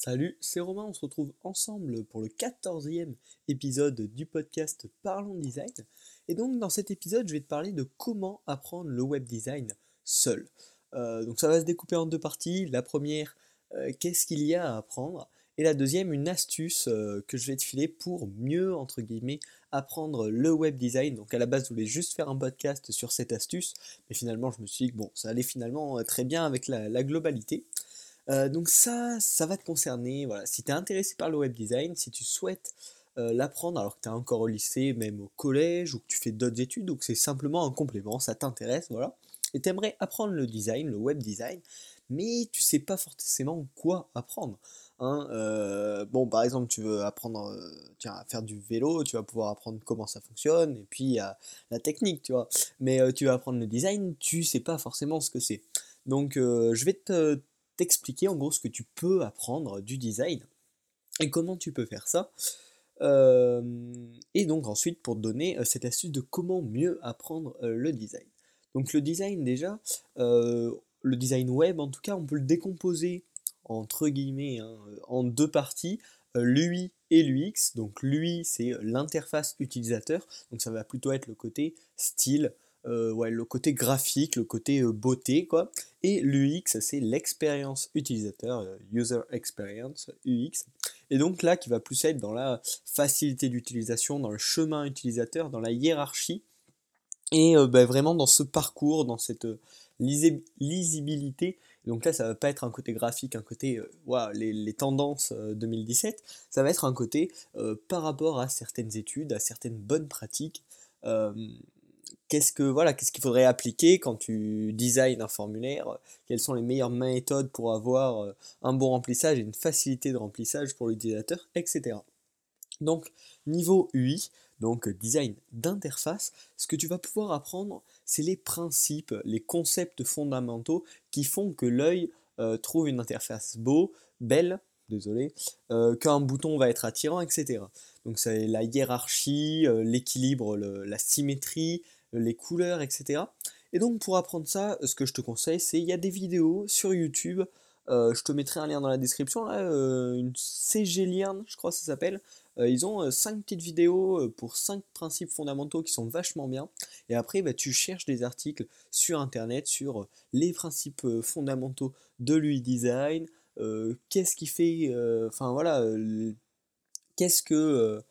Salut, c'est Romain, on se retrouve ensemble pour le 14e épisode du podcast Parlons Design. Et donc dans cet épisode, je vais te parler de comment apprendre le web design seul. Euh, donc ça va se découper en deux parties. La première, euh, qu'est-ce qu'il y a à apprendre? Et la deuxième, une astuce euh, que je vais te filer pour mieux, entre guillemets, apprendre le web design. Donc à la base, je voulais juste faire un podcast sur cette astuce, mais finalement, je me suis dit que bon, ça allait finalement très bien avec la globalité. Euh, donc ça, ça va te concerner. Voilà. Si tu es intéressé par le web design, si tu souhaites euh, l'apprendre alors que tu es encore au lycée, même au collège, ou que tu fais d'autres études, donc c'est simplement un complément, ça t'intéresse, voilà. Et tu aimerais apprendre le design, le web design, mais tu sais pas forcément quoi apprendre. Hein. Euh, bon, par exemple, tu veux apprendre tiens, à faire du vélo, tu vas pouvoir apprendre comment ça fonctionne, et puis à la technique, tu vois. Mais tu vas apprendre le design, tu sais pas forcément ce que c'est. Donc, je vais te t'expliquer en gros ce que tu peux apprendre du design et comment tu peux faire ça. Euh, et donc ensuite pour te donner euh, cette astuce de comment mieux apprendre euh, le design. Donc le design déjà, le design web en tout cas, on peut le décomposer entre guillemets hein, en deux parties, l'UI et l'UX. Donc l'UI c'est l'interface utilisateur, donc ça va plutôt être le côté style, euh, ouais, le côté graphique, le côté euh, beauté, quoi. Et l'UX, c'est l'expérience utilisateur, euh, user experience, UX. Et donc là, qui va plus être dans la facilité d'utilisation, dans le chemin utilisateur, dans la hiérarchie, et bah, vraiment dans ce parcours, dans cette lisibilité. Donc là, ça va pas être un côté graphique, un côté les, les, tendances 2017, ça va être un côté par rapport à certaines études, à certaines bonnes pratiques qu'est-ce que voilà, qu'est-ce qu'il faudrait appliquer quand tu designs un formulaire, quelles sont les meilleures méthodes pour avoir euh, un bon remplissage et une facilité de remplissage pour l'utilisateur, etc. Donc niveau UI, donc design d'interface, ce que tu vas pouvoir apprendre, c'est les principes, les concepts fondamentaux qui font que l'œil euh, trouve une interface beau, belle, désolé, euh, qu'un bouton va être attirant, etc. Donc c'est la hiérarchie, l'équilibre, la symétrie, les couleurs, etc. Et donc pour apprendre ça, ce que je te conseille, c'est il y a des vidéos sur YouTube. Euh, je te mettrai un lien dans la description, euh, une CG je crois que ça s'appelle. Euh, ils ont 5 petites vidéos pour 5 principes fondamentaux qui sont vachement bien. Et après, bah, tu cherches des articles sur Internet sur les principes fondamentaux de l'UI design, qu'est-ce qui fait, enfin voilà, qu'est-ce que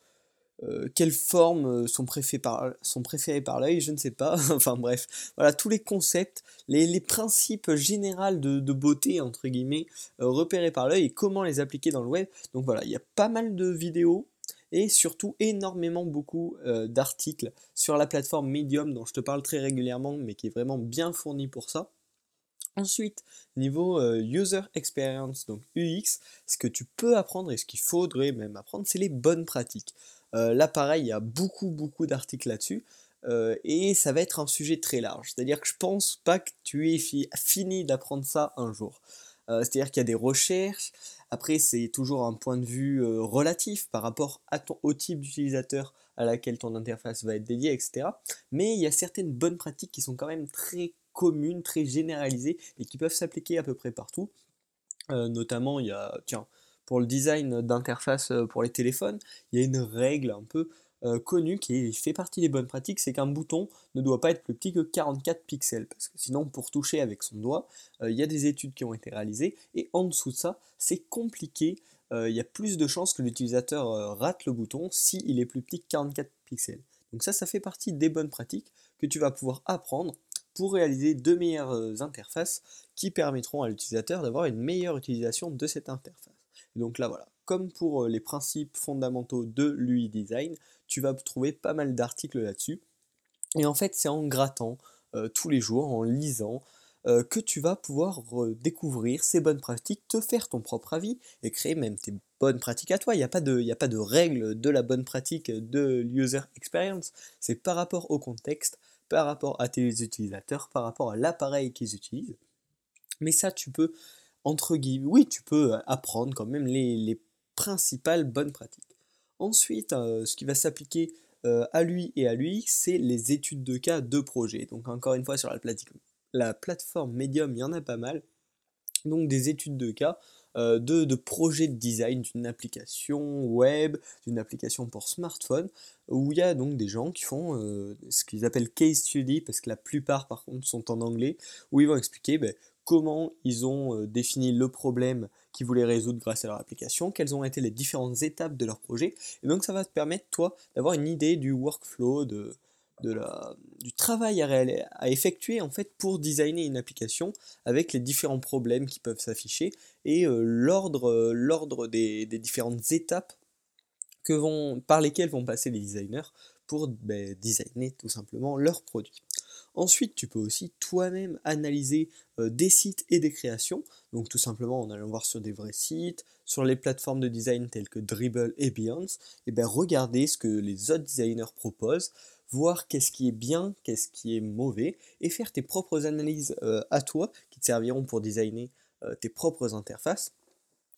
euh, quelles formes euh, sont préférées par, l'œil, je ne sais pas. enfin bref, voilà tous les concepts, les, principes généraux de, beauté, entre guillemets, euh, repérés par l'œil et comment les appliquer dans le web. Donc voilà, il y a pas mal de vidéos et surtout énormément beaucoup d'articles sur la plateforme Medium dont je te parle très régulièrement, mais qui est vraiment bien fourni pour ça. Ensuite, niveau user experience, donc UX, ce que tu peux apprendre et ce qu'il faudrait même apprendre, c'est les bonnes pratiques. Euh, là, pareil, il y a beaucoup, beaucoup d'articles là-dessus. Euh, et ça va être un sujet très large. C'est-à-dire que je pense pas que tu aies fini d'apprendre ça un jour. Euh, c'est-à-dire qu'il y a des recherches. Après, c'est toujours un point de vue relatif par rapport au type d'utilisateur à laquelle ton interface va être dédiée, etc. Mais il y a certaines bonnes pratiques qui sont quand même très communes, très généralisées et qui peuvent s'appliquer à peu près partout. notamment, il y a, tiens, pour le design d'interface euh, pour les téléphones, il y a une règle un peu euh, connue qui fait partie des bonnes pratiques, c'est qu'un bouton ne doit pas être plus petit que 44 pixels, parce que sinon pour toucher avec son doigt, euh, il y a des études qui ont été réalisées, et en dessous de ça, c'est compliqué, il y a plus de chances que l'utilisateur rate le bouton s'il est plus petit que 44 pixels. Donc ça, ça fait partie des bonnes pratiques que tu vas pouvoir apprendre pour réaliser de meilleures interfaces qui permettront à l'utilisateur d'avoir une meilleure utilisation de cette interface. Donc là, voilà, comme pour euh, les principes fondamentaux de l'UI design, tu vas trouver pas mal d'articles là-dessus. Et en fait, c'est en grattant euh, tous les jours, en lisant, euh, que tu vas pouvoir découvrir ces bonnes pratiques, te faire ton propre avis et créer même tes bonnes pratiques à toi. Il n'y a, a pas de règle de la bonne pratique de l'user experience. C'est par rapport au contexte, par rapport à tes utilisateurs, par rapport à l'appareil qu'ils utilisent. Mais ça, tu peux entre guillemets, oui, tu peux euh, apprendre quand même les, principales bonnes pratiques. Ensuite, euh, ce qui va s'appliquer euh, à lui et à lui, c'est les études de cas de projet. Donc encore une fois, sur la, la plateforme Medium, il y en a pas mal. Donc des études de cas de, de projets de design d'une application web, d'une application pour smartphone, où il y a donc des gens qui font ce qu'ils appellent case study, parce que la plupart par contre sont en anglais, où ils vont expliquer ben, comment ils ont défini le problème qu'ils voulaient résoudre grâce à leur application, quelles ont été les différentes étapes de leur projet, et donc ça va te permettre toi d'avoir une idée du workflow, du travail à, effectuer en fait pour designer une application avec les différents problèmes qui peuvent s'afficher et euh, l'ordre, euh, des, différentes étapes que vont, par lesquelles vont passer les designers pour ben, designer tout simplement leur produit. Ensuite, tu peux aussi toi-même analyser euh, des sites et des créations, donc tout simplement en allant voir sur des vrais sites, sur les plateformes de design telles que Dribble et Beyoncé, et ben regarder ce que les autres designers proposent, voir qu'est-ce qui est bien, qu'est-ce qui est mauvais, et faire tes propres analyses euh, à toi qui te serviront pour designer euh, tes propres interfaces,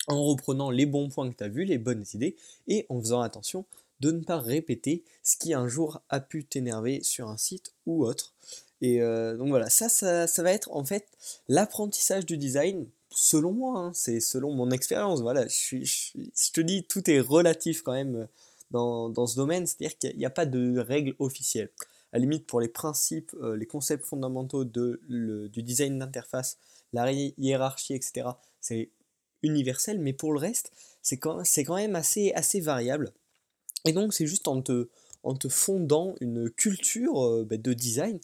en reprenant les bons points que tu as vus, les bonnes idées, et en faisant attention de ne pas répéter ce qui un jour a pu t'énerver sur un site ou autre. Et euh, donc voilà, ça, ça, va être en fait l'apprentissage du design, selon moi, hein, c'est selon mon expérience. Voilà, je, te dis, tout est relatif quand même dans, ce domaine, c'est-à-dire qu'il n'y a, pas de règles officielles. À la limite, pour les principes, euh, les concepts fondamentaux de, du design d'interface, la hiérarchie, etc., c'est universel, mais pour le reste, c'est quand, quand, même assez, assez variable. Et donc, c'est juste en te, en te fondant une culture euh, bah, de design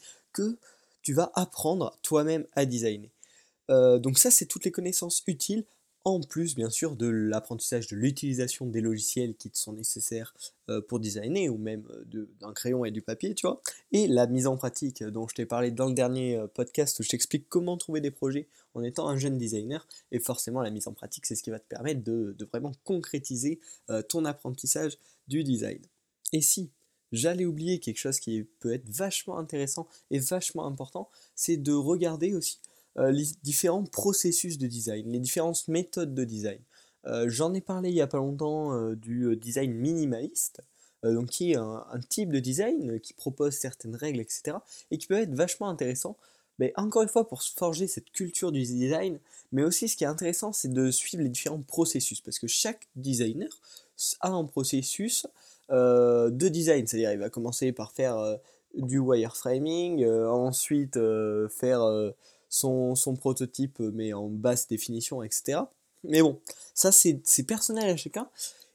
tu vas apprendre toi-même à designer. Euh, donc ça, c'est toutes les connaissances utiles en plus bien sûr de l'apprentissage de l'utilisation des logiciels qui te sont nécessaires euh, pour designer, ou même euh, d'un crayon et du papier, tu vois, et la mise en pratique dont je t'ai parlé dans le dernier podcast où je t'explique comment trouver des projets en étant un jeune designer, et forcément la mise en pratique c'est ce qui va te permettre de, de vraiment concrétiser ton apprentissage du design. Et si j'allais oublier quelque chose qui peut être vachement intéressant et vachement important, c'est de regarder aussi euh, les différents processus de design, les différentes méthodes de design. Euh, j'en ai parlé il n'y a pas longtemps euh, du design minimaliste, donc qui est un, type de design qui propose certaines règles, etc. et qui peut être vachement intéressant. Mais encore une fois, pour forger cette culture du design, mais aussi ce qui est intéressant, c'est de suivre les différents processus, parce que chaque designer a un processus de design, c'est-à-dire il va commencer par faire du wireframing, ensuite faire son, prototype, euh, mais en basse définition, etc. Mais bon, ça c'est personnel à chacun.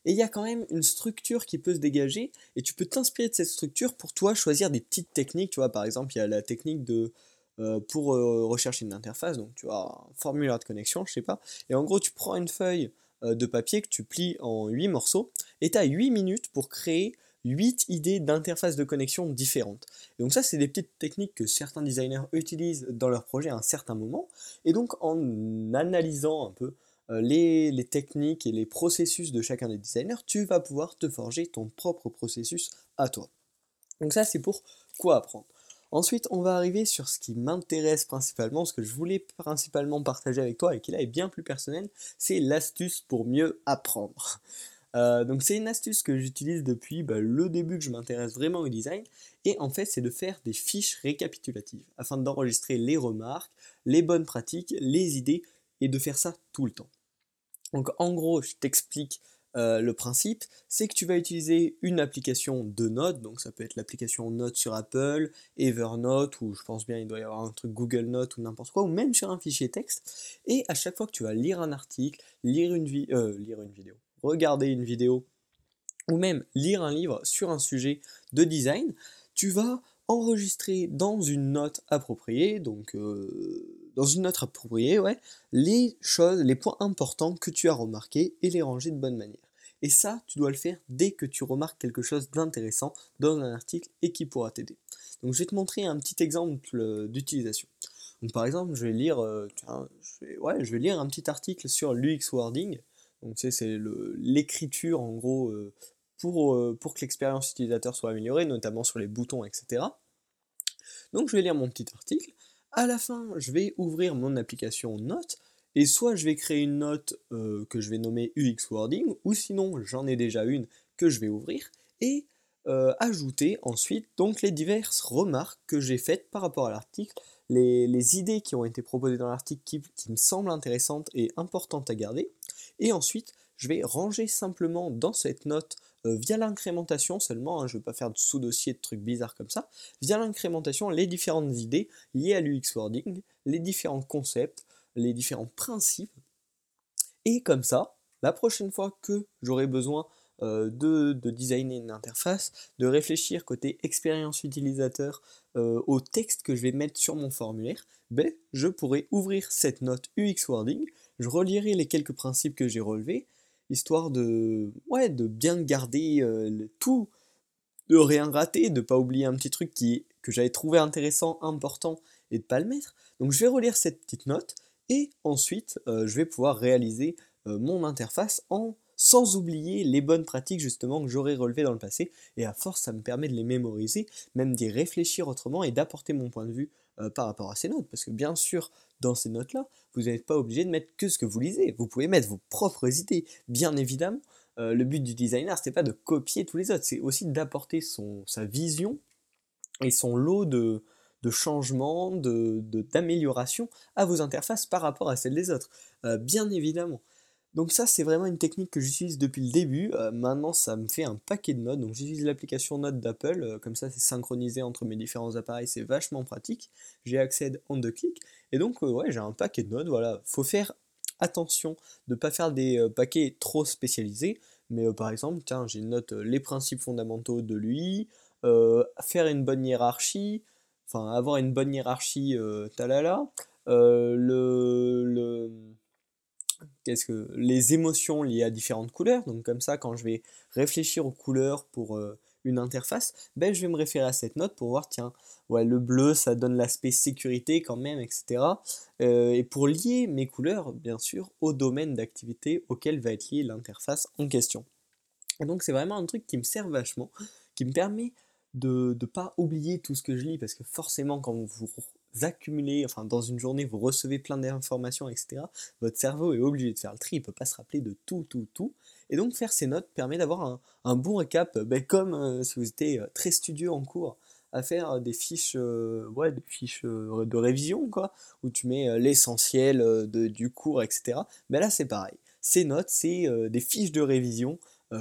Et il y a quand même une structure qui peut se dégager, et tu peux t'inspirer de cette structure pour toi choisir des petites techniques. Tu vois, par exemple, il y a la technique de euh, pour euh, rechercher une interface, donc tu as un formulaire de connexion, je sais pas. Et en gros, tu prends une feuille de papier que tu plies en 8 morceaux, et tu as 8 minutes pour créer 8 idées d'interfaces de connexion différentes. Et donc ça, c'est des petites techniques que certains designers utilisent dans leur projet à un certain moment. Et donc en analysant un peu euh, les, les, techniques et les processus de chacun des designers, tu vas pouvoir te forger ton propre processus à toi. Donc ça, c'est pour quoi apprendre. Ensuite, on va arriver sur ce qui m'intéresse principalement, ce que je voulais principalement partager avec toi et qui là est bien plus personnel, c'est l'astuce pour mieux apprendre. Euh, donc c'est une astuce que j'utilise depuis bah, le début que je m'intéresse vraiment au design. Et en fait, c'est de faire des fiches récapitulatives afin d'enregistrer les remarques, les bonnes pratiques, les idées et de faire ça tout le temps. Donc en gros, je t'explique euh, le principe, c'est que tu vas utiliser une application de notes, donc ça peut être l'application Notes sur Apple, Evernote, ou je pense bien il doit y avoir un truc Google Notes ou n'importe quoi, ou même sur un fichier texte, et à chaque fois que tu vas lire un article, lire une, euh, lire une vidéo, regarder une vidéo ou même lire un livre sur un sujet de design, tu vas enregistrer dans une note appropriée, donc euh, dans une note appropriée, ouais, les choses, les points importants que tu as remarqués et les ranger de bonne manière. Et ça, tu dois le faire dès que tu remarques quelque chose d'intéressant dans un article et qui pourra t'aider. Donc je vais te montrer un petit exemple euh, d'utilisation. Par exemple, je vais lire, euh, je vais lire un petit article sur l'UX wording donc tu c'est l'écriture en gros euh, pour, euh, pour que l'expérience utilisateur soit améliorée, notamment sur les boutons, etc. Donc je vais lire mon petit article. À la fin, je vais ouvrir mon application Note, et soit je vais créer une note euh, que je vais nommer UX Wording, ou sinon j'en ai déjà une que je vais ouvrir, et ajouter ensuite donc les diverses remarques que j'ai faites par rapport à l'article, les, idées qui ont été proposées dans l'article qui, me semblent intéressantes et importantes à garder. Et ensuite, je vais ranger simplement dans cette note euh, via l'incrémentation seulement, hein, je ne vais pas faire de sous-dossier de trucs bizarres comme ça, via l'incrémentation, les différentes idées liées à l'UX Wording, les différents concepts, les différents principes. Et comme ça, la prochaine fois que j'aurai besoin euh, de, designer une interface, de réfléchir côté expérience utilisateur euh, au texte que je vais mettre sur mon formulaire, ben, je pourrai ouvrir cette note UX Wording, je relirai les quelques principes que j'ai relevés, histoire de, bien garder euh, tout, de rien rater, de pas oublier un petit truc qui, que j'avais trouvé intéressant, important, et de pas le mettre. Donc je vais relire cette petite note, et ensuite je vais pouvoir réaliser mon interface en sans oublier les bonnes pratiques justement que j'aurais relevées dans le passé, et à force ça me permet de les mémoriser, même d'y réfléchir autrement et d'apporter mon point de vue euh, par rapport à ces notes, parce que bien sûr, dans ces notes-là, vous n'êtes pas obligé de mettre que ce que vous lisez, vous pouvez mettre vos propres idées, bien évidemment. Euh, le but du designer, c'est pas de copier tous les autres, c'est aussi d'apporter sa vision et son lot de, changements, d'améliorations de, à vos interfaces par rapport à celles des autres, euh, bien évidemment. Donc ça c'est vraiment une technique que j'utilise depuis le début, euh, maintenant ça me fait un paquet de notes, donc j'utilise l'application Notes d'Apple, euh, comme ça c'est synchronisé entre mes différents appareils, c'est vachement pratique, j'y accède en deux clics, et donc euh, ouais j'ai un paquet de notes, voilà, faut faire attention de ne pas faire des paquets trop spécialisés, mais par exemple, tiens j'ai une note les principes fondamentaux de lui, faire une bonne hiérarchie, enfin avoir une bonne hiérarchie, talala, le, le qu'est-ce que les émotions liées à différentes couleurs. Donc comme ça, quand je vais réfléchir aux couleurs pour euh, une interface, ben, je vais me référer à cette note pour voir, tiens, ouais, le bleu, ça donne l'aspect sécurité quand même, etc. Euh, et pour lier mes couleurs, bien sûr, au domaine d'activité auquel va être liée l'interface en question. Et donc c'est vraiment un truc qui me sert vachement, qui me permet de ne pas oublier tout ce que je lis, parce que forcément quand vous accumulez, enfin dans une journée vous recevez plein d'informations, etc., votre cerveau est obligé de faire le tri, il ne peut pas se rappeler de tout, tout, tout. Et donc faire ces notes permet d'avoir un, bon récap, ben, comme euh, si vous étiez euh, très studieux en cours, à faire des fiches, euh, fiches de révision, quoi, où tu mets l'essentiel du cours, etc. Mais là c'est pareil. Ces notes, c'est des fiches de révision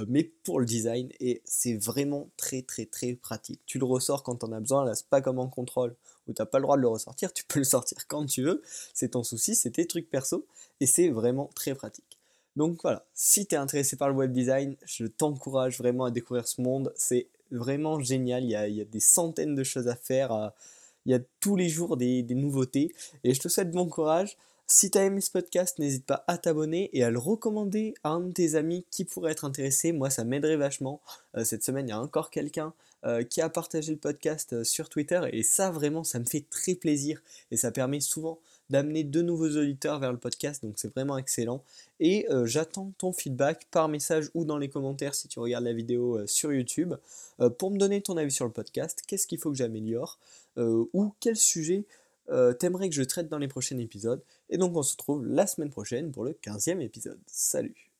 mais pour le design et c'est vraiment très très très pratique. Tu le ressors quand on as besoin, là c'est pas comme en contrôle où tu n'as pas le droit de le ressortir, tu peux le sortir quand tu veux, c'est ton souci, c'est tes trucs perso, et c'est vraiment très pratique. Donc voilà, si tu es intéressé par le web design, je t'encourage vraiment à découvrir ce monde, c'est vraiment génial, il y, a, des centaines de choses à faire, il y a tous les jours des nouveautés, et je te souhaite bon courage. Si tu as aimé ce podcast, n'hésite pas à t'abonner et à le recommander à un de tes amis qui pourrait être intéressé. Moi, ça m'aiderait vachement. Euh, cette semaine, il y a encore quelqu'un euh, qui a partagé le podcast euh, sur Twitter et ça, vraiment, ça me fait très plaisir et ça permet souvent d'amener de nouveaux auditeurs vers le podcast, donc c'est vraiment excellent. Et j'attends ton feedback par message ou dans les commentaires si tu regardes la vidéo sur YouTube pour me donner ton avis sur le podcast, qu'est-ce qu'il faut que j'améliore? Ou quel sujet euh, t'aimerais que je traite dans les prochains épisodes. Et donc on se retrouve la semaine prochaine pour le 15e épisode. Salut